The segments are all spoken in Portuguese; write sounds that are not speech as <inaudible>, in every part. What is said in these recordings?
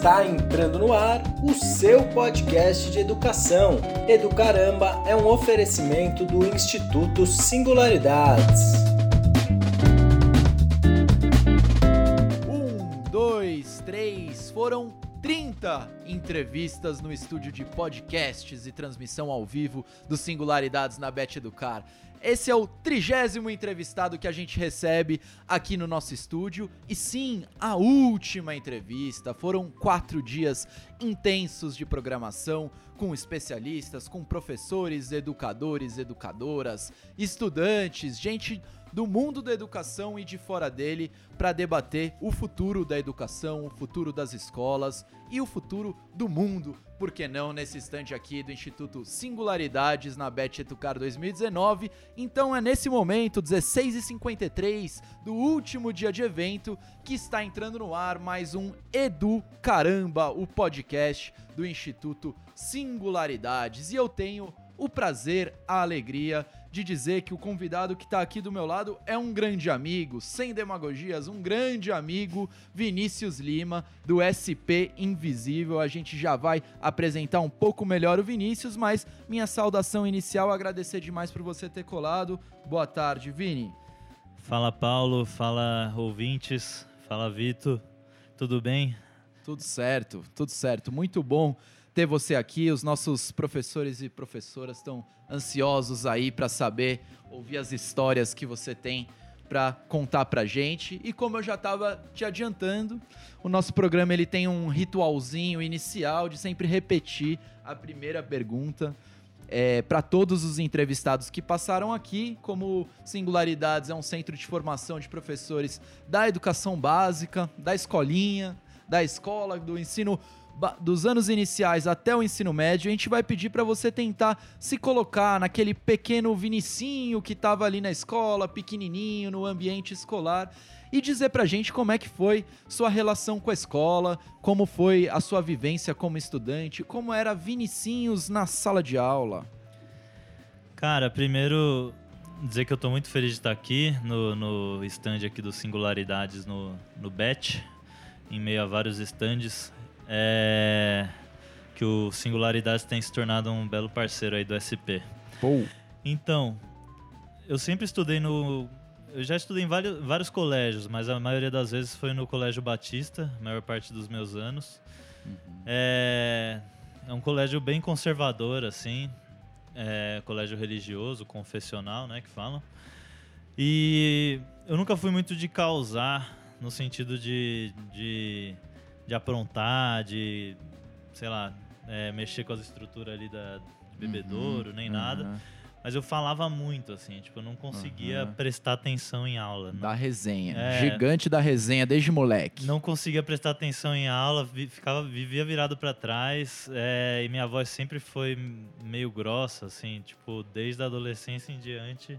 Está entrando no ar o seu podcast de educação. Educaramba é um oferecimento do Instituto Singularidades. 30 entrevistas no estúdio de podcasts e transmissão ao vivo do Singularidades na Bet Educar. Esse é o trigésimo entrevistado que a gente recebe aqui no nosso estúdio. E sim, a última entrevista. Foram quatro dias intensos de programação com especialistas, com professores, educadores, educadoras, estudantes, gente do mundo da educação e de fora dele para debater o futuro da educação, o futuro das escolas e o futuro do mundo. Por que não nesse estande aqui do Instituto Singularidades na Bet Educar 2019? Então é nesse momento, 16h53 do último dia de evento, que está entrando no ar mais um Edu Caramba, o podcast do Instituto Singularidades. E eu tenho o prazer, a alegria de dizer que o convidado que está aqui do meu lado é um grande amigo, sem demagogias, um grande amigo, Vinícius Lima, do SP Invisível. A gente já vai apresentar um pouco melhor o Vinícius, mas minha saudação inicial, agradecer demais por você ter colado. Boa tarde, Vini. Fala, Paulo, fala, ouvintes, fala, Vitor, tudo bem? Tudo certo, tudo certo, muito bom ter você aqui. Os nossos professores e professoras estão ansiosos aí para saber, ouvir as histórias que você tem para contar para gente. E como eu já estava te adiantando, o nosso programa ele tem um ritualzinho inicial de sempre repetir a primeira pergunta. É, para todos os entrevistados que passaram aqui, como Singularidades é um centro de formação de professores da educação básica, da escolinha, da escola, do ensino dos anos iniciais até o ensino médio, a gente vai pedir para você tentar se colocar naquele pequeno Vinicinho que estava ali na escola, pequenininho, no ambiente escolar e dizer pra gente como é que foi sua relação com a escola, como foi a sua vivência como estudante, como era Vinicinhos na sala de aula. Cara, primeiro dizer que eu tô muito feliz de estar aqui no, no stand aqui do Singularidades no, no BET, em meio a vários stands é que o Singularidades tem se tornado um belo parceiro aí do SP. Pô. Então, eu sempre estudei no. Eu já estudei em vários, vários colégios, mas a maioria das vezes foi no Colégio Batista, a maior parte dos meus anos. Uhum. É, é um colégio bem conservador, assim. É, colégio religioso, confessional, né, que falam. E eu nunca fui muito de causar, no sentido de, de de aprontar, de, sei lá, é, mexer com as estruturas ali da, de bebedouro, uhum, nem uhum. nada. Mas eu falava muito, assim, tipo, eu não conseguia uhum. prestar atenção em aula. Da resenha. É, Gigante da resenha desde moleque. Não conseguia prestar atenção em aula, vi, ficava, vivia virado para trás. É, e minha voz sempre foi meio grossa, assim, tipo, desde a adolescência em diante.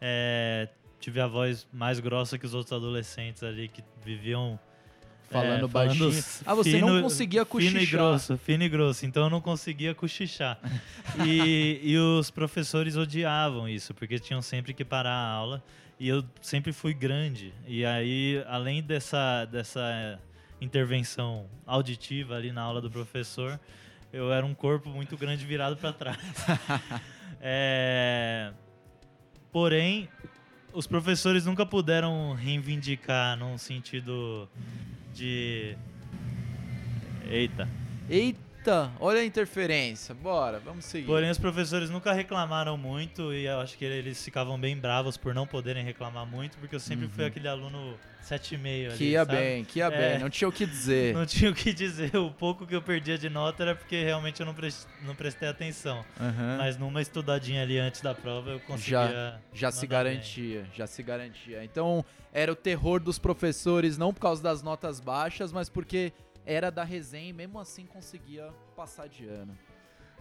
É, tive a voz mais grossa que os outros adolescentes ali que viviam Falando é, baixinho. ah, você fino, não conseguia cochichar. Fino e grosso, fino e grosso. Então eu não conseguia cochichar. <laughs> e, e os professores odiavam isso, porque tinham sempre que parar a aula. E eu sempre fui grande. E aí, além dessa, dessa intervenção auditiva ali na aula do professor, eu era um corpo muito grande virado para trás. <laughs> é... Porém, os professores nunca puderam reivindicar num sentido de. Eita. Eita, olha a interferência. Bora, vamos seguir. Porém, os professores nunca reclamaram muito e eu acho que eles ficavam bem bravos por não poderem reclamar muito, porque eu sempre uhum. fui aquele aluno 7,5 ali. Que ia sabe? bem, que ia é, bem, não tinha o que dizer. <laughs> Não tinha o que dizer. O pouco que eu perdia de nota era porque realmente eu não, pre não prestei atenção. Uhum. Mas numa estudadinha ali antes da prova eu conseguia. Já, já se garantia, bem. já se garantia. Então era o terror dos professores, não por causa das notas baixas, mas porque era da resenha e mesmo assim conseguia passar de ano.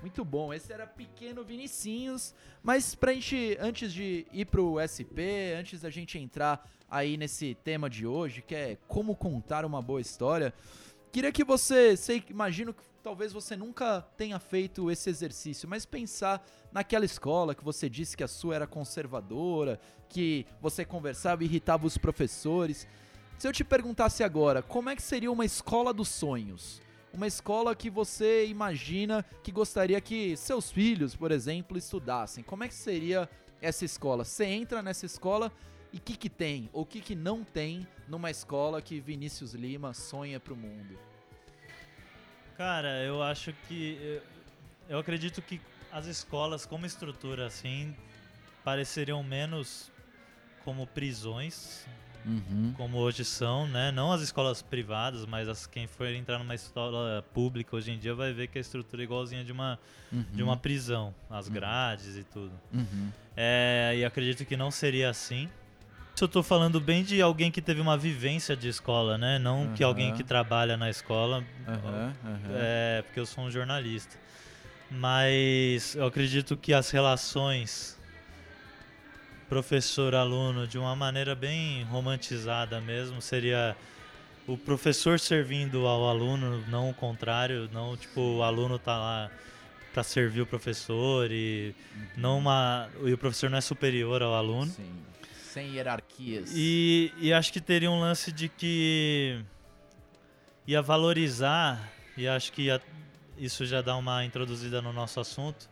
Muito bom, esse era pequeno Vinicinhos, mas pra gente, antes de ir pro SP, antes da gente entrar aí nesse tema de hoje, que é como contar uma boa história, queria que você, sei, imagino que talvez você nunca tenha feito esse exercício, mas pensar naquela escola que você disse que a sua era conservadora, que você conversava e irritava os professores. Se eu te perguntasse agora, como é que seria uma escola dos sonhos? uma escola que você imagina que gostaria que seus filhos, por exemplo, estudassem. Como é que seria essa escola? Você entra nessa escola e o que, que tem ou o que, que não tem numa escola que Vinícius Lima sonha para o mundo? Cara, eu acho que. Eu acredito que as escolas, como estrutura assim, pareceriam menos como prisões, uhum. como hoje são, né? Não as escolas privadas, mas as, quem for entrar numa escola pública hoje em dia vai ver que a estrutura é igualzinha de uma, uhum. de uma prisão, as uhum. grades e tudo. Uhum. É, e acredito que não seria assim. Isso eu tô falando bem de alguém que teve uma vivência de escola, né? Não que alguém que trabalha na escola, é, porque eu sou um jornalista. Mas eu acredito que as relações professor-aluno de uma maneira bem romantizada mesmo. Seria o professor servindo ao aluno, não o contrário, não tipo o aluno tá lá para servir o professor e uhum. não uma e o professor não é superior ao aluno. Sim. Sem hierarquias. E, e acho que teria um lance de que ia valorizar e acho que ia, isso já dá uma introduzida no nosso assunto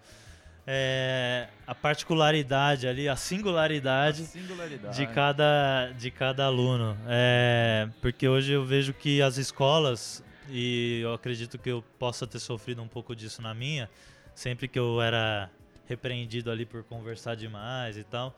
é, a particularidade ali, a singularidade, a singularidade, De, cada, de cada aluno. É, porque hoje eu vejo que as escolas, e eu acredito que eu possa ter sofrido um pouco disso na minha, sempre que eu era repreendido ali por conversar demais e tal,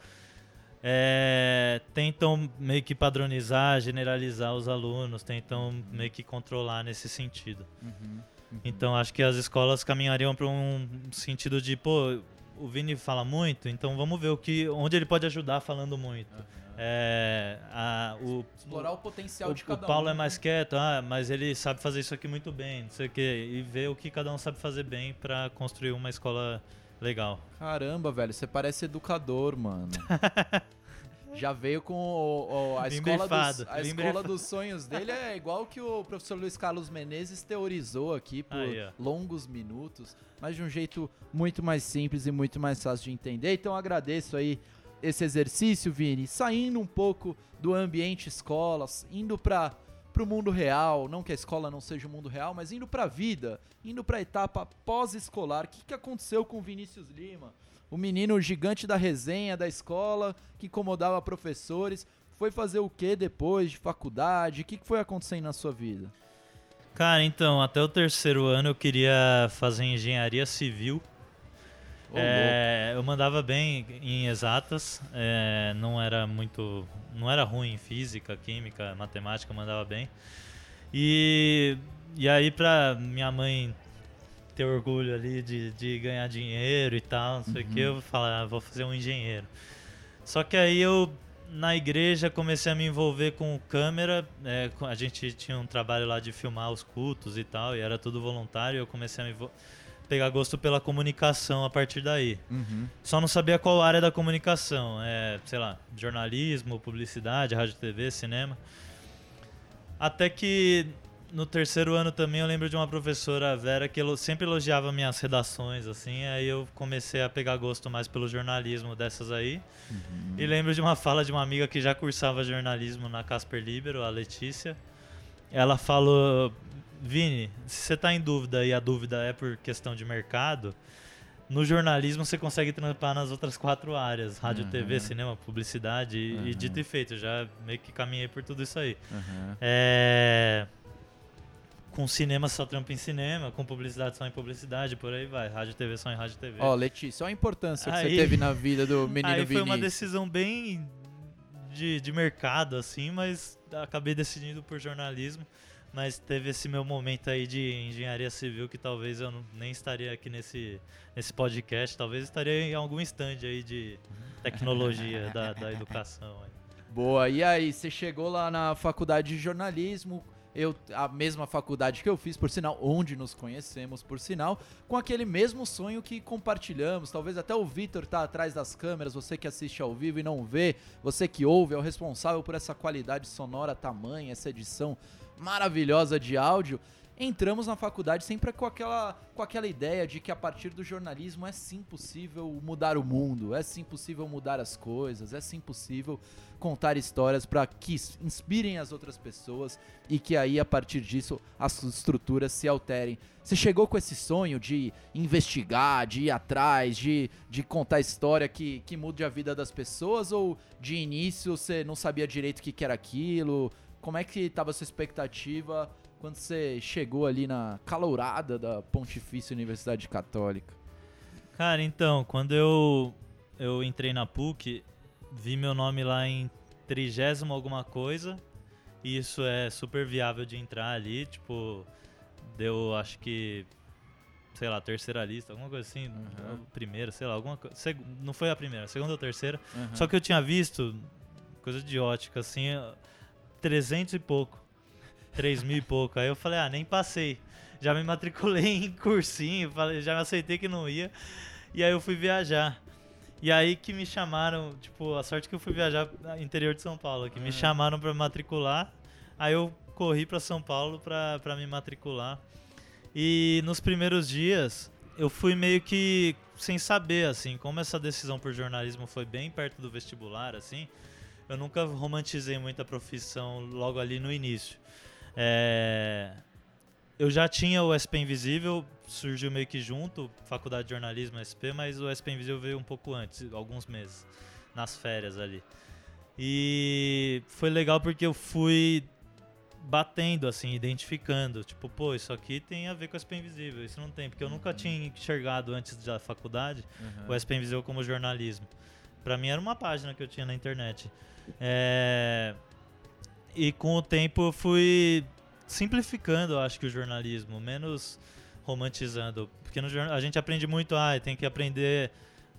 é, tentam meio que padronizar, generalizar os alunos, tentam meio que controlar nesse sentido. Uhum. Então acho que as escolas caminhariam para um sentido de, pô, o Vini fala muito, então vamos ver o que, onde ele pode ajudar falando muito. Uhum. É, a, o, Explorar o potencial o, de cada um. O Paulo um. é mais quieto, ah, mas ele sabe fazer isso aqui muito bem, não sei o quê. E ver o que cada um sabe fazer bem para construir uma escola legal. Caramba, velho, você parece educador, mano. <laughs> já veio com o, o, a, escola dos, a escola dos sonhos dele é igual que o professor Luiz Carlos Menezes teorizou aqui por longos minutos, mas de um jeito muito mais simples e muito mais fácil de entender. Então agradeço aí esse exercício, Vini, saindo um pouco do ambiente escolas, indo para para o mundo real, não que a escola não seja o mundo real, mas indo para a vida, indo para a etapa pós-escolar. O que, que aconteceu com o Vinícius Lima? O menino gigante da resenha da escola, que incomodava professores. Foi fazer o que depois de faculdade? O que foi acontecendo na sua vida? Cara, então, até o terceiro ano eu queria fazer engenharia civil. Oh, é, eu mandava bem em exatas, é, não era muito, não era ruim em física, química, matemática, mandava bem. E, e aí pra minha mãe ter orgulho ali de, de ganhar dinheiro e tal, não sei o uhum. que, eu vou falar, ah, vou fazer um engenheiro. Só que aí eu, na igreja, comecei a me envolver com câmera, é, a gente tinha um trabalho lá de filmar os cultos e tal, e era tudo voluntário, eu comecei a me pegar gosto pela comunicação a partir daí. Uhum. Só não sabia qual área da comunicação, é, sei lá, jornalismo, publicidade, rádio, TV, cinema. Até que no terceiro ano também eu lembro de uma professora, Vera, que sempre elogiava minhas redações, assim, aí eu comecei a pegar gosto mais pelo jornalismo dessas aí. Uhum. E lembro de uma fala de uma amiga que já cursava jornalismo na Casper Libero, a Letícia. Ela falou: Vini, se você está em dúvida e a dúvida é por questão de mercado, no jornalismo você consegue trampar nas outras quatro áreas: rádio, uhum. TV, cinema, publicidade. Uhum. E dito e feito, já meio que caminhei por tudo isso aí. É com cinema só trampa em cinema, com publicidade só em publicidade, por aí vai. Rádio TV só em rádio TV. Ó, oh, Letícia, olha a importância aí, que você teve na vida do <laughs> menino Aí foi uma decisão bem de, de mercado, assim, mas acabei decidindo por jornalismo. Mas teve esse meu momento aí de engenharia civil que talvez eu não, nem estaria aqui nesse, nesse podcast, talvez estaria em algum stand aí de tecnologia <laughs> da, da educação. Aí. Boa, e aí, você chegou lá na faculdade de jornalismo, eu a mesma faculdade que eu fiz, por sinal, onde nos conhecemos, por sinal, com aquele mesmo sonho que compartilhamos. Talvez até o Vitor tá atrás das câmeras, você que assiste ao vivo e não vê, você que ouve, é o responsável por essa qualidade sonora tamanha, essa edição maravilhosa de áudio. Entramos na faculdade sempre com aquela, com aquela ideia de que a partir do jornalismo é sim possível mudar o mundo, é sim possível mudar as coisas, é sim possível contar histórias para que inspirem as outras pessoas e que aí a partir disso as estruturas se alterem. Você chegou com esse sonho de investigar, de ir atrás, de, de contar história que, que mude a vida das pessoas ou de início você não sabia direito o que, era aquilo? Como é que estava a sua expectativa quando você chegou ali na calourada da Pontifícia Universidade Católica? Cara, então, quando eu, eu entrei na PUC, vi meu nome lá em trigésimo alguma coisa. E isso é super viável de entrar ali, tipo, deu acho que sei lá, terceira lista, alguma coisa assim, uhum. primeira, sei lá, alguma coisa. Não foi a primeira, a segunda ou terceira. Uhum. Só que eu tinha visto, coisa de ótica, assim, 300 e pouco. 3 mil e pouco. Aí eu falei, ah, nem passei. Já me matriculei <laughs> em cursinho, falei, já me aceitei que não ia. E aí eu fui viajar. E aí que me chamaram, tipo, a sorte que eu fui viajar interior de São Paulo, que me ah. chamaram para matricular. Aí eu corri para São Paulo para me matricular. E nos primeiros dias eu fui meio que sem saber, assim, como essa decisão por jornalismo foi bem perto do vestibular, assim, eu nunca romantizei muito a profissão logo ali no início. É... Eu já tinha o SP Invisível, surgiu meio que junto, Faculdade de Jornalismo SP, mas o SP Invisível veio um pouco antes, alguns meses, nas férias ali. E foi legal porque eu fui batendo, assim, identificando. Tipo, pô, isso aqui tem a ver com o SP Invisível, isso não tem. Porque eu nunca uhum. tinha enxergado antes da faculdade uhum. o SP Invisível como jornalismo. Para mim era uma página que eu tinha na internet. É... E com o tempo eu fui simplificando, acho que o jornalismo, menos romantizando. Porque no, a gente aprende muito, ah, tem que aprender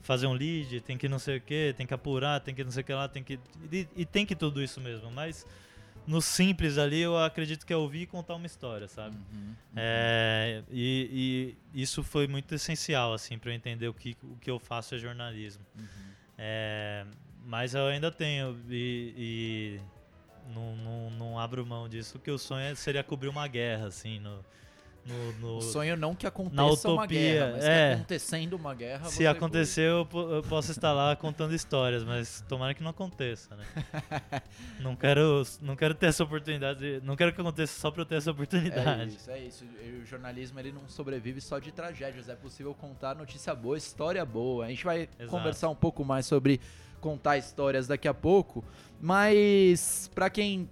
fazer um lead, tem que não sei o que, tem que apurar, tem que não sei o que lá, tem que. E, e, tem que tudo isso mesmo, mas no simples ali eu acredito que é ouvir e contar uma história, sabe? Uhum, uhum. É, e, e, isso foi muito essencial, assim, para eu entender o que, o que eu faço é jornalismo. Uhum. É, mas eu ainda tenho, e, e não, não, não abro mão disso, que o sonho é, seria cobrir uma guerra, assim, no, no, no, o sonho não que aconteça uma guerra, mas é, acontecendo uma guerra. Se acontecer, eu, eu, posso estar lá contando histórias, mas tomara que não aconteça, né? <laughs> não quero, não quero ter essa oportunidade, não quero que aconteça só para eu ter essa oportunidade. É isso, é isso. O jornalismo ele não sobrevive só de tragédias, é possível contar notícia boa, história boa. A gente vai Exato. conversar um pouco mais sobre contar histórias daqui a pouco, mas para quem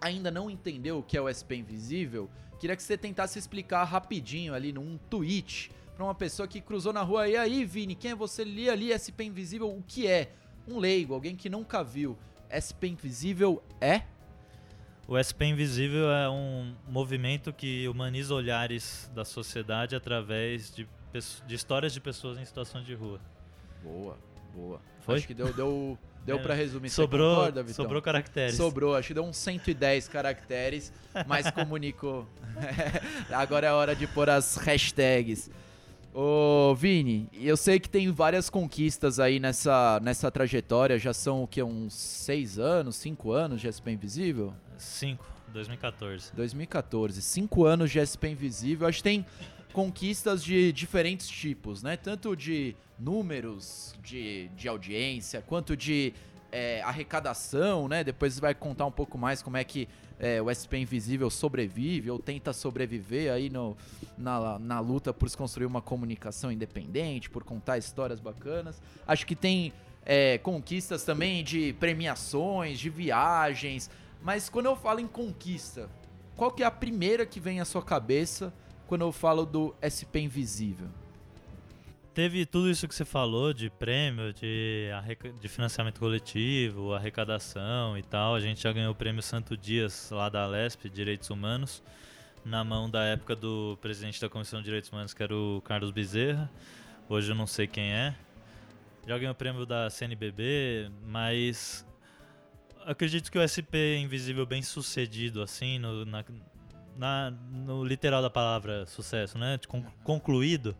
ainda não entendeu o que é o SP Invisível, queria que você tentasse explicar rapidinho ali num tweet para uma pessoa que cruzou na rua. E aí, Vini, quem é você? Li ali SP Invisível, o que é? Um leigo, alguém que nunca viu. SP Invisível é? O SP Invisível é um movimento que humaniza olhares da sociedade através de, de histórias de pessoas em situação de rua. Boa, boa. Foi? Acho que deu, deu, deu é, pra resumir. Sobrou, concorda, sobrou caracteres. Sobrou, acho que deu uns 110 caracteres, mas comunicou. <laughs> Agora é hora de pôr as hashtags. Ô, Vini, eu sei que tem várias conquistas aí nessa, nessa trajetória. Já são o que? Uns seis anos, cinco anos de SP Invisível? Cinco, 2014. 2014, cinco anos de SP Invisível. Acho que tem conquistas de diferentes tipos, né? Tanto de números de, de audiência, quanto de é, arrecadação, né? Depois vai contar um pouco mais como é que é, o SP Invisível sobrevive ou tenta sobreviver aí no, na, na luta por se construir uma comunicação independente, por contar histórias bacanas. Acho que tem é, conquistas também de premiações, de viagens. Mas quando eu falo em conquista, qual que é a primeira que vem à sua cabeça quando eu falo do SP Invisível? Teve tudo isso que você falou de prêmio, de, de financiamento coletivo, arrecadação e tal. A gente já ganhou o prêmio Santo Dias lá da Lesp, Direitos Humanos, na mão da época do presidente da Comissão de Direitos Humanos, que era o Carlos Bezerra. Hoje eu não sei quem é. Já ganhou o prêmio da CNBB, mas acredito que o SP Invisível bem sucedido, assim, no, na, na, no literal da palavra sucesso, né? concluído.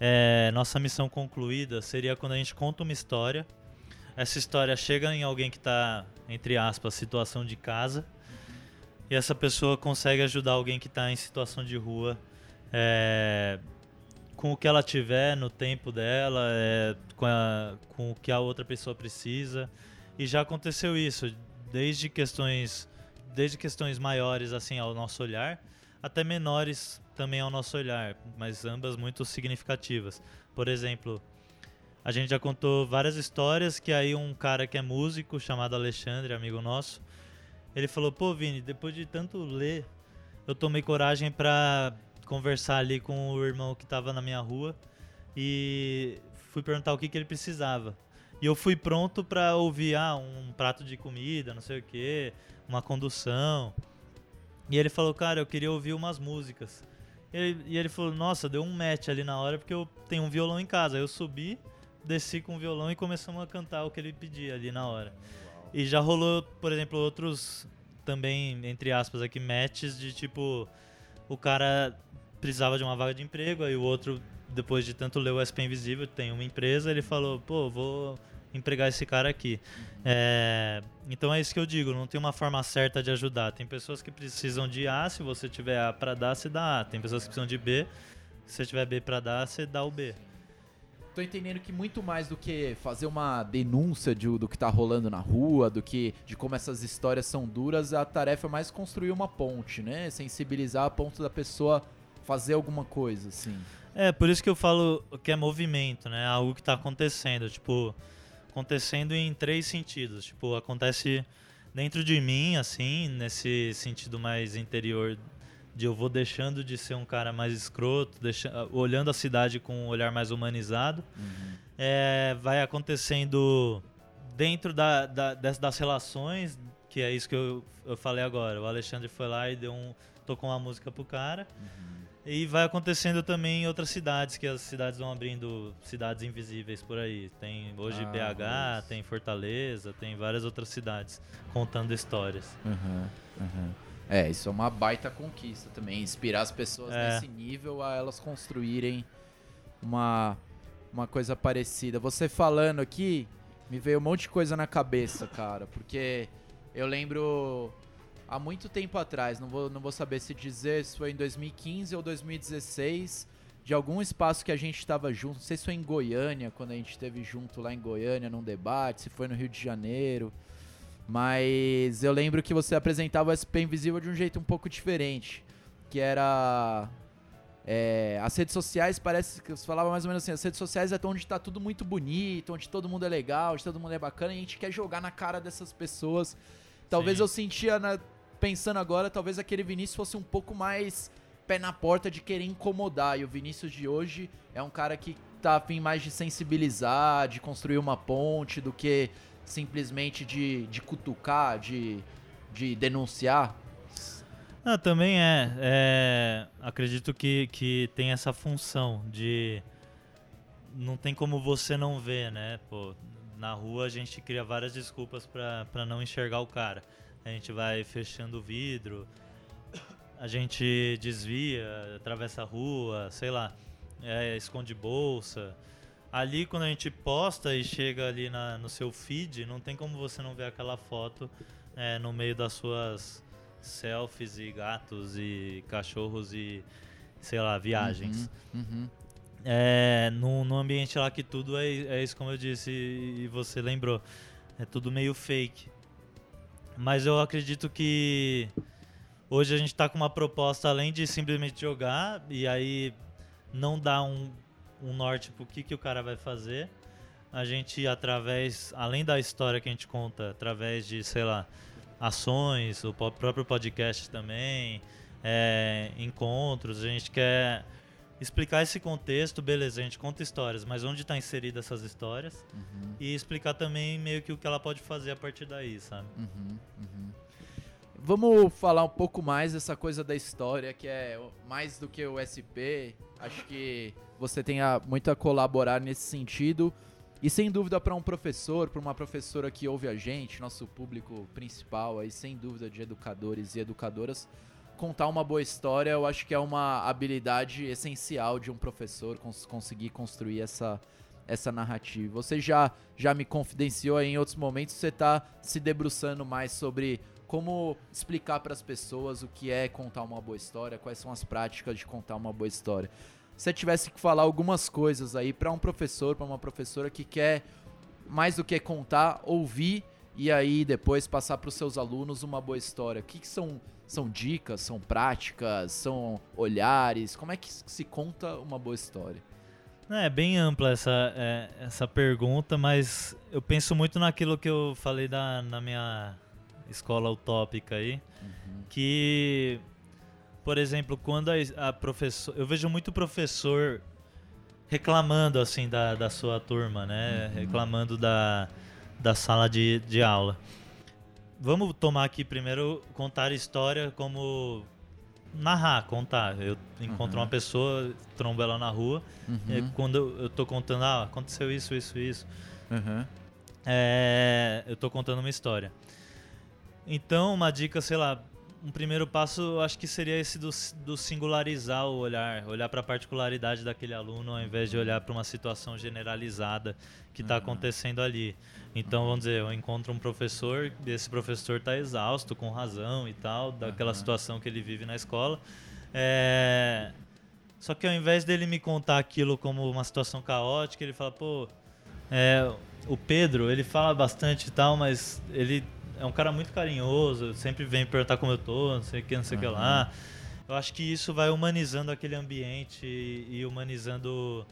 É, nossa missão concluída seria quando a gente conta uma história. Essa história chega em alguém que está, entre aspas, situação de casa. e essa pessoa consegue ajudar alguém que está em situação de rua é, com o que ela tiver no tempo dela, é, com, a, com o que a outra pessoa precisa. E já aconteceu isso, desde questões, desde questões maiores assim ao nosso olhar, até menores também ao nosso olhar, mas ambas muito significativas. Por exemplo, a gente já contou várias histórias que aí um cara que é músico, chamado Alexandre, amigo nosso, ele falou: "Pô, Vini, depois de tanto ler, eu tomei coragem para conversar ali com o irmão que estava na minha rua e fui perguntar o que, que ele precisava. E eu fui pronto para ouvir ah, um prato de comida, não sei o que, uma condução. E ele falou, cara, eu queria ouvir umas músicas. E ele, e ele falou, nossa, deu um match ali na hora porque eu tenho um violão em casa. Eu subi, desci com o violão e começamos a cantar o que ele pedia ali na hora. E já rolou, por exemplo, outros também, entre aspas, aqui, matches de tipo, o cara precisava de uma vaga de emprego, aí o outro, depois de tanto ler o SP Invisível, tem uma empresa, ele falou, pô, vou empregar esse cara aqui. É, então é isso que eu digo, não tem uma forma certa de ajudar. Tem pessoas que precisam de A, se você tiver A para dar, você dá A. Tem pessoas que precisam de B, se você tiver B para dar, você dá o B. Tô entendendo que muito mais do que fazer uma denúncia de, do que tá rolando na rua, do que de como essas histórias são duras, a tarefa é mais construir uma ponte, né? Sensibilizar a ponto da pessoa fazer alguma coisa, assim. É, por isso que eu falo que é movimento, né? Algo que tá acontecendo, tipo, acontecendo em três sentidos. Tipo, acontece dentro de mim, assim, nesse sentido mais interior de eu vou deixando de ser um cara mais escroto, deixando, olhando a cidade com um olhar mais humanizado. Uhum. É, vai acontecendo dentro da, da, das, das, relações, que é isso que eu, eu falei agora. O Alexandre foi lá e deu um, tocou uma música pro cara. Uhum. E vai acontecendo também em outras cidades, que as cidades vão abrindo cidades invisíveis por aí. Tem hoje ah, BH, mas... tem Fortaleza, tem várias outras cidades contando histórias. Uhum, uhum. É, isso é uma baita conquista também. Inspirar as pessoas é. nesse nível a elas construírem uma, uma coisa parecida. Você falando aqui, me veio um monte de coisa na cabeça, cara. Porque eu lembro há muito tempo atrás, não vou, não vou saber se dizer se foi em 2015 ou 2016, de algum espaço que a gente estava junto. Não sei se foi em Goiânia, quando a gente esteve junto lá em Goiânia num debate, se foi no Rio de Janeiro. Mas eu lembro que você apresentava o SP Invisível de um jeito um pouco diferente. Que era. É, as redes sociais parece que você falava mais ou menos assim, as redes sociais é onde está tudo muito bonito, onde todo mundo é legal, onde todo mundo é bacana, e a gente quer jogar na cara dessas pessoas. Talvez Sim. eu sentia, na, pensando agora, talvez aquele Vinícius fosse um pouco mais pé na porta de querer incomodar. E o Vinícius de hoje é um cara que tá afim mais de sensibilizar, de construir uma ponte, do que simplesmente de, de cutucar, de, de denunciar? Ah, também é. é. Acredito que, que tem essa função de. Não tem como você não ver, né? Pô, na rua a gente cria várias desculpas para não enxergar o cara. A gente vai fechando o vidro, a gente desvia, atravessa a rua, sei lá, é, esconde bolsa ali quando a gente posta e chega ali na, no seu feed, não tem como você não ver aquela foto é, no meio das suas selfies e gatos e cachorros e sei lá, viagens. Uhum, uhum. É, no, no ambiente lá que tudo é, é isso como eu disse e, e você lembrou. É tudo meio fake. Mas eu acredito que hoje a gente está com uma proposta além de simplesmente jogar e aí não dar um um norte pro que, que o cara vai fazer. A gente, através, além da história que a gente conta, através de, sei lá, ações, o próprio podcast também, é, encontros, a gente quer explicar esse contexto, beleza, a gente conta histórias, mas onde está inserida essas histórias uhum. e explicar também meio que o que ela pode fazer a partir daí, sabe? Uhum, uhum. Vamos falar um pouco mais dessa coisa da história, que é mais do que o SP. Acho que você tem muito a colaborar nesse sentido. E sem dúvida para um professor, para uma professora que ouve a gente, nosso público principal aí, sem dúvida de educadores e educadoras, contar uma boa história, eu acho que é uma habilidade essencial de um professor cons conseguir construir essa essa narrativa? Você já, já me confidenciou em outros momentos, você está se debruçando mais sobre como explicar para as pessoas o que é contar uma boa história, quais são as práticas de contar uma boa história. Se você tivesse que falar algumas coisas aí para um professor, para uma professora que quer mais do que contar, ouvir e aí depois passar para os seus alunos uma boa história. O que, que são são dicas, são práticas, são olhares? Como é que se conta uma boa história? É bem ampla essa, é, essa pergunta, mas eu penso muito naquilo que eu falei da, na minha escola utópica aí, uhum. que, por exemplo, quando a, a professor, eu vejo muito professor reclamando assim da, da sua turma, né? Uhum. Reclamando da, da sala de, de aula. Vamos tomar aqui primeiro contar história como narrar, contar. Eu encontro uhum. uma pessoa, trombo ela na rua, uhum. quando eu tô contando, ah, aconteceu isso, isso, isso. Uhum. É, eu tô contando uma história. Então, uma dica, sei lá, um primeiro passo, acho que seria esse do, do singularizar o olhar, olhar para a particularidade daquele aluno, ao invés de olhar para uma situação generalizada que está uhum. acontecendo ali. Então, vamos dizer, eu encontro um professor, e esse professor está exausto, com razão e tal, daquela uhum. situação que ele vive na escola. É... Só que ao invés dele me contar aquilo como uma situação caótica, ele fala, pô, é, o Pedro, ele fala bastante e tal, mas ele é um cara muito carinhoso, sempre vem perguntar como eu tô, não sei o que, não sei o uhum. que lá. Eu acho que isso vai humanizando aquele ambiente e, humanizando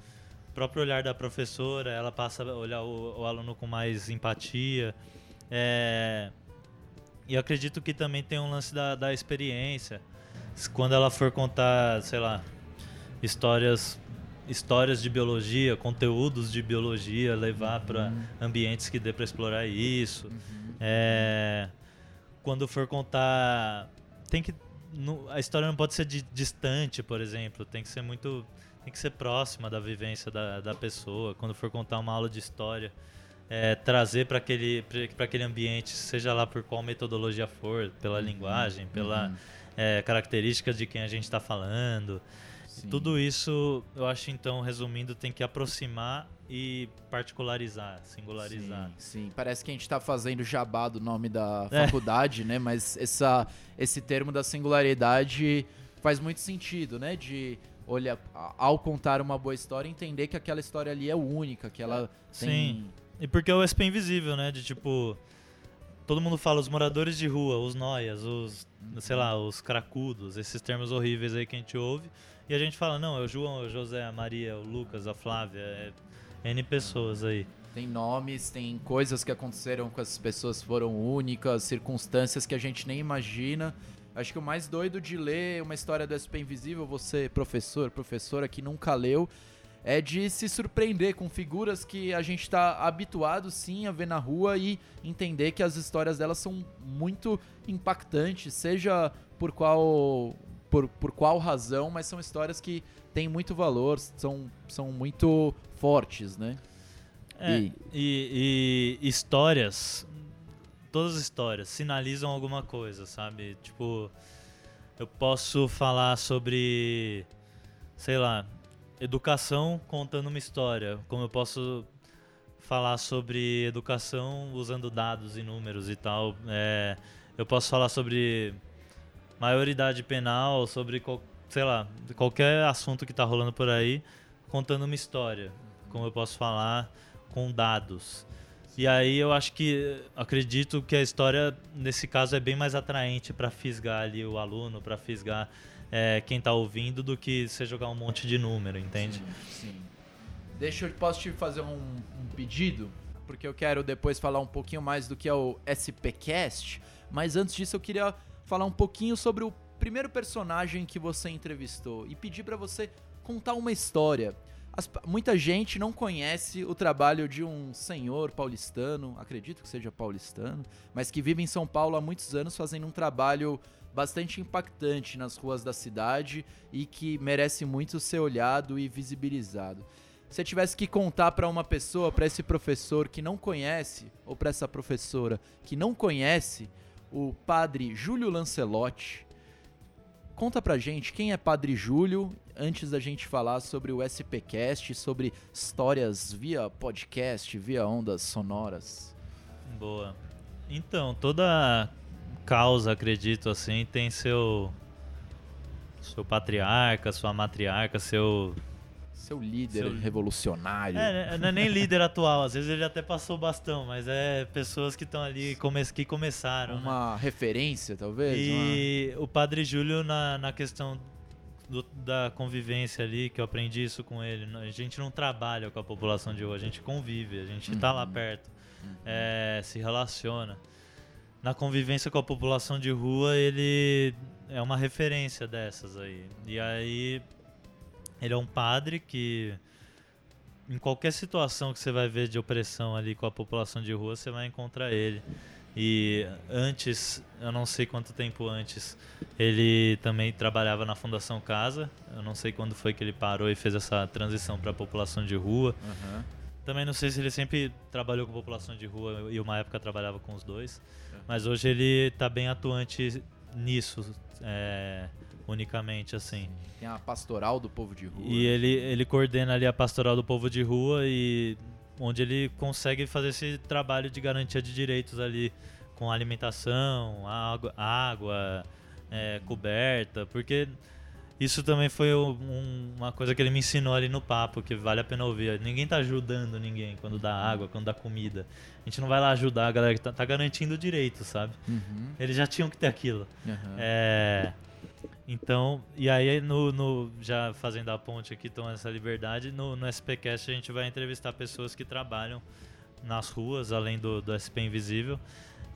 o próprio olhar da professora. Ela passa a olhar o, o aluno com mais empatia. É, e eu acredito que também tem um lance da, da experiência. Quando ela for contar, sei lá, histórias histórias de biologia, conteúdos de biologia, levar uhum. para ambientes que dê para explorar isso. Uhum. É, quando for contar, tem que a história não pode ser de, distante, por exemplo, tem que ser muito, tem que ser próxima da vivência da, da pessoa. Quando for contar uma aula de história, é, trazer para aquele aquele ambiente, seja lá por qual metodologia for, pela uhum, linguagem, pela uhum. é, característica de quem a gente está falando. Sim. Tudo isso, eu acho então, resumindo, tem que aproximar e particularizar, singularizar. Sim, sim. parece que a gente está fazendo jabá do nome da é. faculdade, é. né? Mas essa, esse termo da singularidade faz muito sentido, né? De olha, ao contar uma boa história, entender que aquela história ali é única, que ela tem... Sim, e porque é o SP invisível, né? De tipo, todo mundo fala os moradores de rua, os noias, os, sei lá, os cracudos, esses termos horríveis aí que a gente ouve. E a gente fala, não, é o João, é o José, a Maria, o Lucas, a Flávia, é N pessoas aí. Tem nomes, tem coisas que aconteceram com essas pessoas foram únicas, circunstâncias que a gente nem imagina. Acho que o mais doido de ler uma história do SP Invisível, você, professor, professora que nunca leu, é de se surpreender com figuras que a gente está habituado sim a ver na rua e entender que as histórias delas são muito impactantes, seja por qual por, por qual razão, mas são histórias que têm muito valor, são, são muito fortes, né? É, e... E, e histórias, todas as histórias sinalizam alguma coisa, sabe? Tipo, eu posso falar sobre, sei lá, educação contando uma história, como eu posso falar sobre educação usando dados e números e tal. É, eu posso falar sobre maioridade penal, sobre, sei lá, qualquer assunto que está rolando por aí, contando uma história, como eu posso falar, com dados. E aí eu acho que acredito que a história nesse caso é bem mais atraente para fisgar ali o aluno, para fisgar é, quem está ouvindo do que você jogar um monte de número, entende? Sim. sim. Deixa eu posso te fazer um, um pedido, porque eu quero depois falar um pouquinho mais do que é o SPcast, mas antes disso eu queria falar um pouquinho sobre o primeiro personagem que você entrevistou e pedir para você contar uma história. As, muita gente não conhece o trabalho de um senhor paulistano, acredito que seja paulistano, mas que vive em São Paulo há muitos anos fazendo um trabalho bastante impactante nas ruas da cidade e que merece muito ser olhado e visibilizado. Se você tivesse que contar para uma pessoa, para esse professor que não conhece, ou para essa professora que não conhece, o padre Júlio Lancelotti, conta pra gente quem é Padre Júlio, antes da gente falar sobre o SPcast, sobre histórias via podcast, via ondas sonoras. Boa. Então, toda causa, acredito assim, tem seu seu patriarca, sua matriarca, seu seu líder Seu... revolucionário. É, né, não é nem líder atual, às vezes ele até passou bastão, mas é pessoas que estão ali, come que começaram. Uma né? referência, talvez? E uma... o Padre Júlio, na, na questão do, da convivência ali, que eu aprendi isso com ele, a gente não trabalha com a população de rua, a gente convive, a gente está uhum. lá perto, uhum. é, se relaciona. Na convivência com a população de rua, ele é uma referência dessas aí. E aí ele é um padre que em qualquer situação que você vai ver de opressão ali com a população de rua, você vai encontrar ele. E antes, eu não sei quanto tempo antes, ele também trabalhava na Fundação Casa. Eu não sei quando foi que ele parou e fez essa transição para a população de rua. Uhum. Também não sei se ele sempre trabalhou com a população de rua e uma época trabalhava com os dois. Uhum. Mas hoje ele está bem atuante nisso. É, unicamente, assim. Tem a pastoral do povo de rua. E ele, ele coordena ali a pastoral do povo de rua e onde ele consegue fazer esse trabalho de garantia de direitos ali com alimentação, água, água é, coberta, porque isso também foi um, uma coisa que ele me ensinou ali no papo, que vale a pena ouvir. Ninguém tá ajudando ninguém quando dá água, quando dá comida. A gente não vai lá ajudar a galera que tá, tá garantindo o direito, sabe? Uhum. Eles já tinham que ter aquilo. Uhum. É, então, e aí no, no, já fazendo a ponte aqui, tomando essa liberdade, no, no SPcast a gente vai entrevistar pessoas que trabalham nas ruas, além do, do SP Invisível,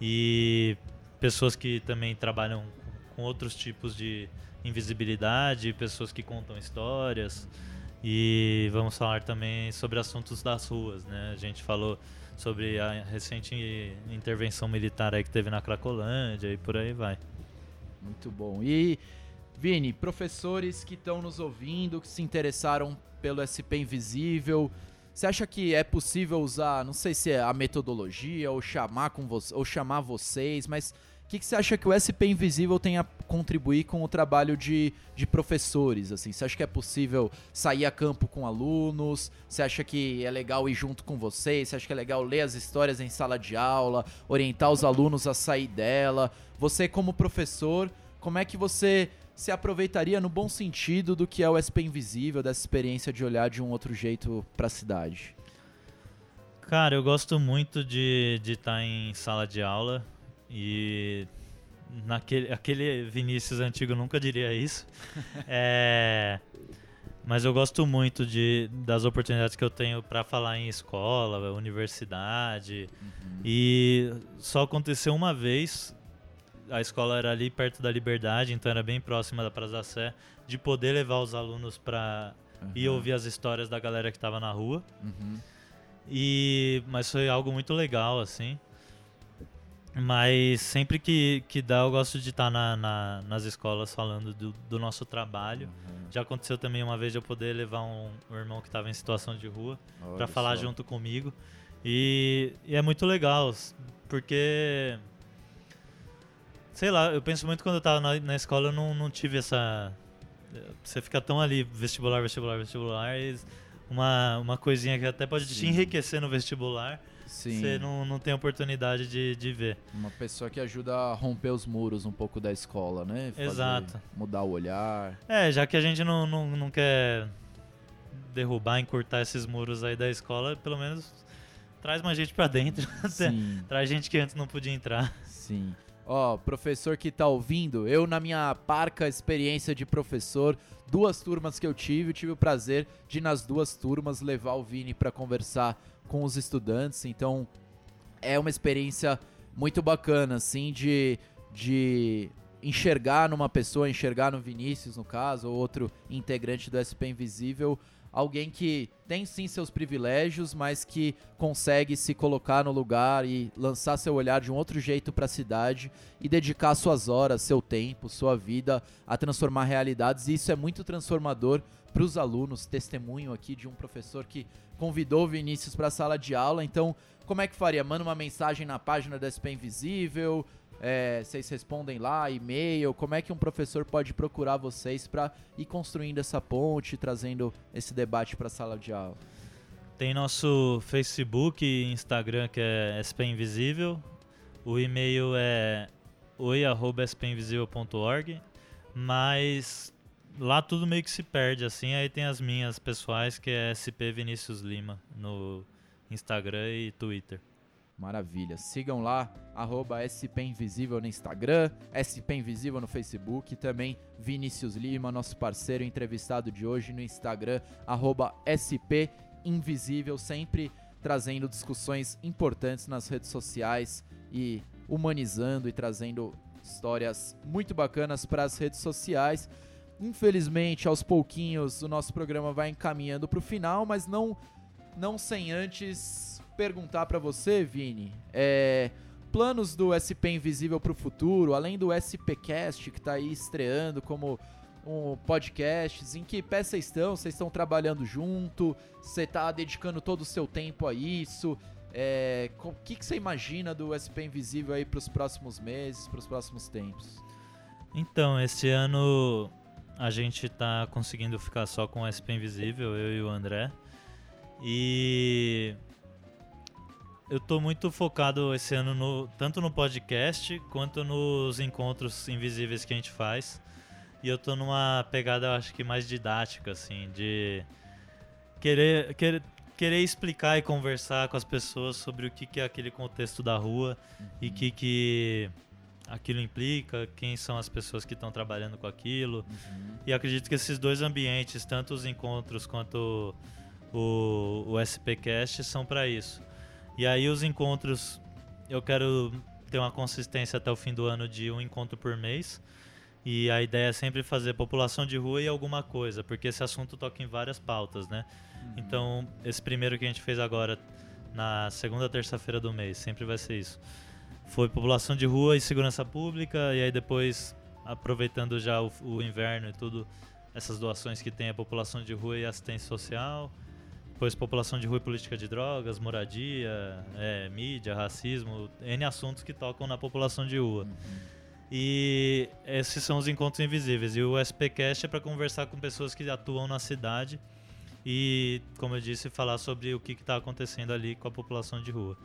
e pessoas que também trabalham com outros tipos de invisibilidade, pessoas que contam histórias, e vamos falar também sobre assuntos das ruas, né? A gente falou sobre a recente intervenção militar que teve na Cracolândia e por aí vai. Muito bom. E Vini, professores que estão nos ouvindo, que se interessaram pelo SP Invisível, você acha que é possível usar, não sei se é a metodologia ou chamar com vo ou chamar vocês, mas o que, que, você acha que o SP Invisível tem a contribuir com o trabalho de, de professores? Assim, você acha que é possível sair a campo com alunos? Você acha que é legal ir junto com vocês? Você acha que é legal ler as histórias em sala de aula, orientar os alunos a sair dela? Você como professor, como é que você se aproveitaria no bom sentido do que é o SP Invisível, dessa experiência de olhar de um outro jeito para a cidade? Cara, eu gosto muito de estar tá em sala de aula e naquele aquele Vinícius antigo nunca diria isso. <laughs> é, mas eu gosto muito de, das oportunidades que eu tenho para falar em escola, universidade. Uhum. E só aconteceu uma vez a escola era ali perto da Liberdade, então era bem próxima da Praça da Sé, de poder levar os alunos para uhum. ir ouvir as histórias da galera que estava na rua. Uhum. E mas foi algo muito legal assim. Mas sempre que, que dá, eu gosto de estar na, na, nas escolas falando do, do nosso trabalho. Uhum. Já aconteceu também uma vez de eu poder levar um, um irmão que estava em situação de rua para falar só. junto comigo. E, e é muito legal, porque Sei lá, eu penso muito quando eu tava na, na escola, eu não, não tive essa. Você fica tão ali, vestibular, vestibular, vestibular, e uma, uma coisinha que até pode Sim. te enriquecer no vestibular. Sim. Você não, não tem oportunidade de, de ver. Uma pessoa que ajuda a romper os muros um pouco da escola, né? Fazer, Exato. Mudar o olhar. É, já que a gente não, não, não quer derrubar, encurtar esses muros aí da escola, pelo menos traz mais gente pra dentro. <laughs> Traz gente que antes não podia entrar. Sim. Ó, professor que tá ouvindo, eu na minha parca experiência de professor, duas turmas que eu tive, eu tive o prazer de nas duas turmas levar o Vini para conversar com os estudantes, então é uma experiência muito bacana assim de de enxergar numa pessoa, enxergar no Vinícius no caso, ou outro integrante do SP Invisível, alguém que tem sim seus privilégios, mas que consegue se colocar no lugar e lançar seu olhar de um outro jeito para a cidade e dedicar suas horas, seu tempo, sua vida a transformar realidades. E isso é muito transformador para os alunos. Testemunho aqui de um professor que convidou o Vinícius para a sala de aula. Então, como é que faria? Manda uma mensagem na página da SP Invisível, É, vocês respondem lá, e-mail? Como é que um professor pode procurar vocês para ir construindo essa ponte, trazendo esse debate para a sala de aula? Tem nosso Facebook e Instagram que é SP Invisível. O e-mail é oi@spinvisível.org, mas lá tudo meio que se perde assim. Aí tem as minhas pessoais que é SP Vinícius Lima no Instagram e Twitter. Maravilha. Sigam lá, arroba SP Invisível no Instagram, SP Invisível no Facebook, também Vinícius Lima, nosso parceiro entrevistado de hoje no Instagram, arroba SP Invisível, sempre trazendo discussões importantes nas redes sociais e humanizando e trazendo histórias muito bacanas para as redes sociais. Infelizmente, aos pouquinhos, o nosso programa vai encaminhando para o final, mas não, não sem antes perguntar para você, Vini, é, planos do SP Invisível para o futuro, além do SPcast que está aí estreando como um podcast, em que vocês estão? Vocês estão trabalhando junto? Você está dedicando todo o seu tempo a isso? É, o que, que você imagina do SP Invisível aí para os próximos meses, para os próximos tempos? Então, esse ano a gente está conseguindo ficar só com o SP Invisível, eu e o André. E eu tô muito focado esse ano no, tanto no podcast quanto nos encontros invisíveis que a gente faz. E eu tô numa pegada, acho que mais didática, assim, de querer, querer, querer explicar e conversar com as pessoas sobre o que, que é aquele contexto da rua uhum. e o que, que aquilo implica, quem são as pessoas que estão trabalhando com aquilo. Uhum. E acredito que esses dois ambientes, tanto os encontros quanto o, o SPcast, são para isso. E aí os encontros, eu quero ter uma consistência até o fim do ano de um encontro por mês. E a ideia é sempre fazer população de rua e alguma coisa, porque esse assunto toca em várias pautas, né? Uhum. Então, esse primeiro que a gente fez agora, na segunda terça-feira do mês, sempre vai ser isso. Foi população de rua e segurança pública, e aí depois, aproveitando já o, o inverno e tudo, essas doações que tem a população de rua e assistência social. Depois população de rua e política de drogas, moradia, é, mídia, racismo, N assuntos que tocam na população de rua. Uhum. E esses são os encontros invisíveis. E o SPcast é para conversar com pessoas que atuam na cidade e, como eu disse, falar sobre o que está acontecendo ali com a população de rua.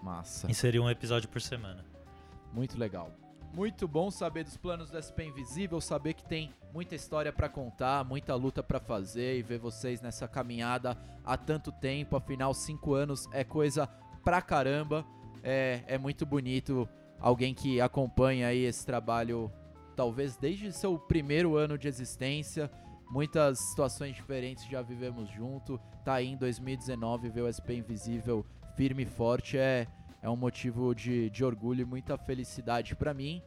Massa. E seria um episódio por semana. Muito legal. Muito bom saber dos planos do SP Invisível, saber que tem muita história para contar, muita luta para fazer e ver vocês nessa caminhada há tanto tempo. Afinal, cinco anos é coisa pra caramba. É, é muito bonito alguém que acompanha aí esse trabalho, talvez desde seu primeiro ano de existência. Muitas situações diferentes já vivemos junto. Tá aí em 2019 ver o SP Invisível firme e forte é é um motivo de, de orgulho e muita felicidade para mim.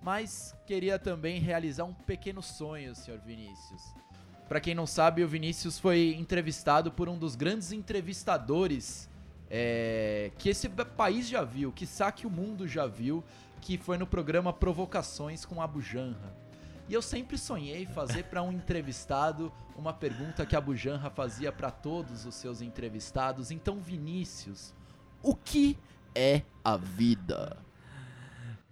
Mas queria também realizar um pequeno sonho, senhor Vinícius. Para quem não sabe, o Vinícius foi entrevistado por um dos grandes entrevistadores é, que esse país já viu, que saque o mundo já viu, que foi no programa Provocações com Abu Janra. E eu sempre sonhei fazer para um entrevistado uma pergunta que Abu Janra fazia para todos os seus entrevistados. Então, Vinícius, o que é a vida.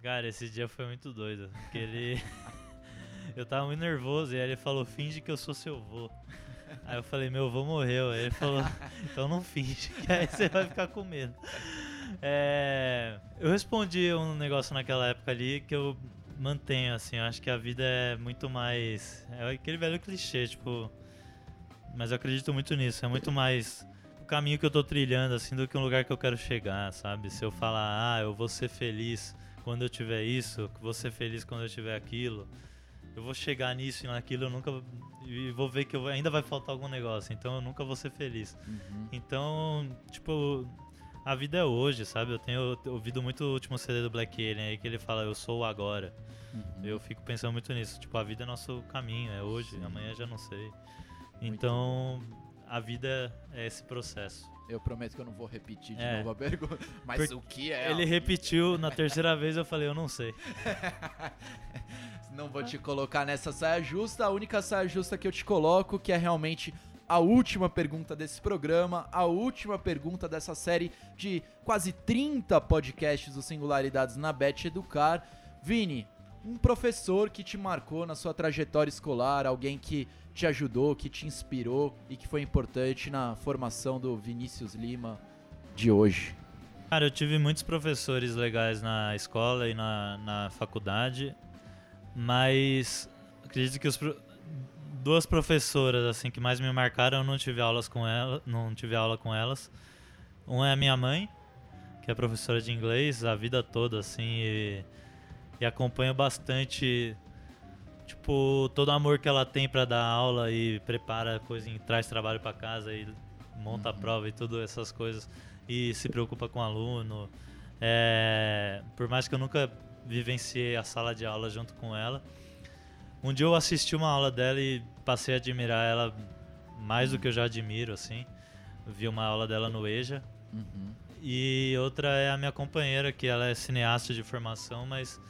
Cara, esse dia foi muito doido. Porque ele. <laughs> eu tava muito nervoso e aí ele falou: finge que eu sou seu avô. Aí eu falei: meu avô morreu. Aí ele falou: <laughs> então não finge, que aí você vai ficar com medo. É... Eu respondi um negócio naquela época ali que eu mantenho, assim. Eu acho que a vida é muito mais. É aquele velho clichê, tipo. Mas eu acredito muito nisso. É muito mais o caminho que eu tô trilhando, assim, do que um lugar que eu quero chegar, sabe? Se eu falar, ah, eu vou ser feliz quando eu tiver isso, vou ser feliz quando eu tiver aquilo, eu vou chegar nisso e naquilo, eu nunca. E vou ver que eu, ainda vai faltar algum negócio, então eu nunca vou ser feliz. Uhum. Então, tipo, a vida é hoje, sabe? Eu tenho ouvido muito o último CD do Black Alien aí que ele fala, eu sou o agora. Uhum. Eu fico pensando muito nisso. Tipo, a vida é nosso caminho, é hoje, Sim. amanhã já não sei. Muito então, bom a vida é esse processo. Eu prometo que eu não vou repetir de é. novo a pergunta. <laughs> Mas Porque o que é? Ele repetiu na <laughs> terceira vez, eu falei, eu não sei. <laughs> não vou te colocar nessa saia justa. A única saia justa que eu te coloco, que é realmente a última pergunta desse programa, a última pergunta dessa série de quase 30 podcasts do Singularidades na Bet Educar. Vini, um professor que te marcou na sua trajetória escolar, alguém que te ajudou, que te inspirou e que foi importante na formação do Vinícius Lima de hoje? Cara, eu tive muitos professores legais na escola e na, na faculdade, mas acredito que os duas professoras assim que mais me marcaram, eu não tive aulas com ela, não tive aula com elas. Um é a minha mãe, que é professora de inglês a vida toda assim e, e acompanha bastante tipo todo o amor que ela tem para dar aula e prepara coisa, traz trabalho para casa e monta uhum. a prova e tudo essas coisas e se preocupa com o aluno. É, por mais que eu nunca vivenciei a sala de aula junto com ela, um dia eu assisti uma aula dela e passei a admirar ela mais do que eu já admiro, assim. Vi uma aula dela no EJA. Uhum. E outra é a minha companheira, que ela é cineasta de formação, mas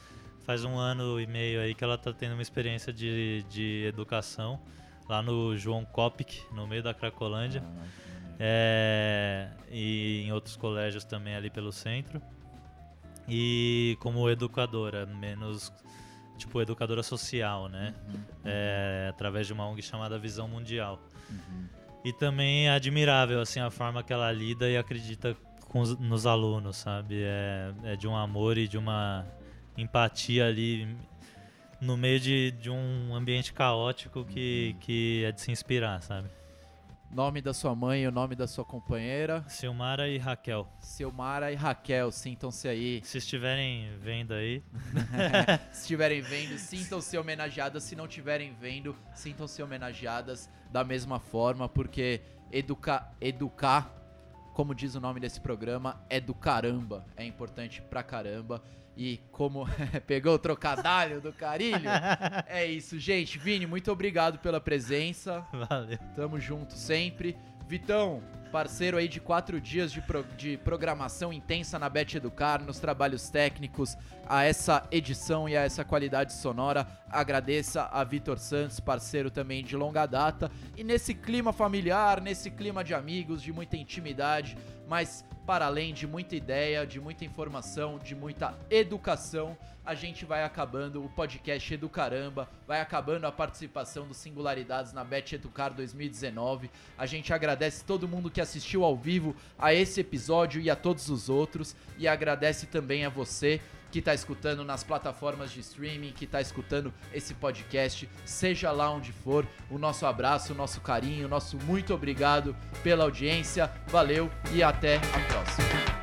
faz um ano e meio aí que ela está tendo uma experiência de, de educação lá no João Kopic, no meio da Cracolândia. Ah, é, e em outros colégios também ali pelo centro. E como educadora, menos tipo educadora social, né? Uhum, uhum. É, através de uma ONG chamada Visão Mundial. Uhum. E também é admirável assim a forma que ela lida e acredita os, nos alunos, sabe? É, é, de um amor e de uma empatia ali no meio de, de um ambiente caótico que, uhum. que é de se inspirar, sabe? Nome da sua mãe e o nome da sua companheira. Silmara e Raquel. Silmara e Raquel, sintam-se aí. Se estiverem vendo aí. <laughs> se <laughs> estiverem vendo, sintam-se homenageadas. Se não estiverem vendo, sintam-se homenageadas da mesma forma, porque educar, educar, como diz o nome desse programa, é do caramba. É importante pra caramba. E como <laughs> pegou o trocadilho do carilho, é isso, gente. Vini, muito obrigado pela presença. Valeu. Tamo junto sempre. Vitão, parceiro aí de quatro dias de, pro, de programação intensa na Bet Educar, nos trabalhos técnicos, a essa edição e a essa qualidade sonora. Agradeça a Vitor Santos, parceiro também de longa data. E nesse clima familiar, nesse clima de amigos, de muita intimidade, mas para além de muita ideia, de muita informação, de muita educação, a gente vai acabando o podcast Educaramba, vai acabando a participação do Singularidades na Bet Educar 2019. A gente agradece todo mundo que assistiu ao vivo a esse episódio e a todos os outros, e agradece também a você que está escutando nas plataformas de streaming, que está escutando esse podcast, seja lá onde for. O nosso abraço, o nosso carinho, o nosso muito obrigado pela audiência. Valeu e até a próxima.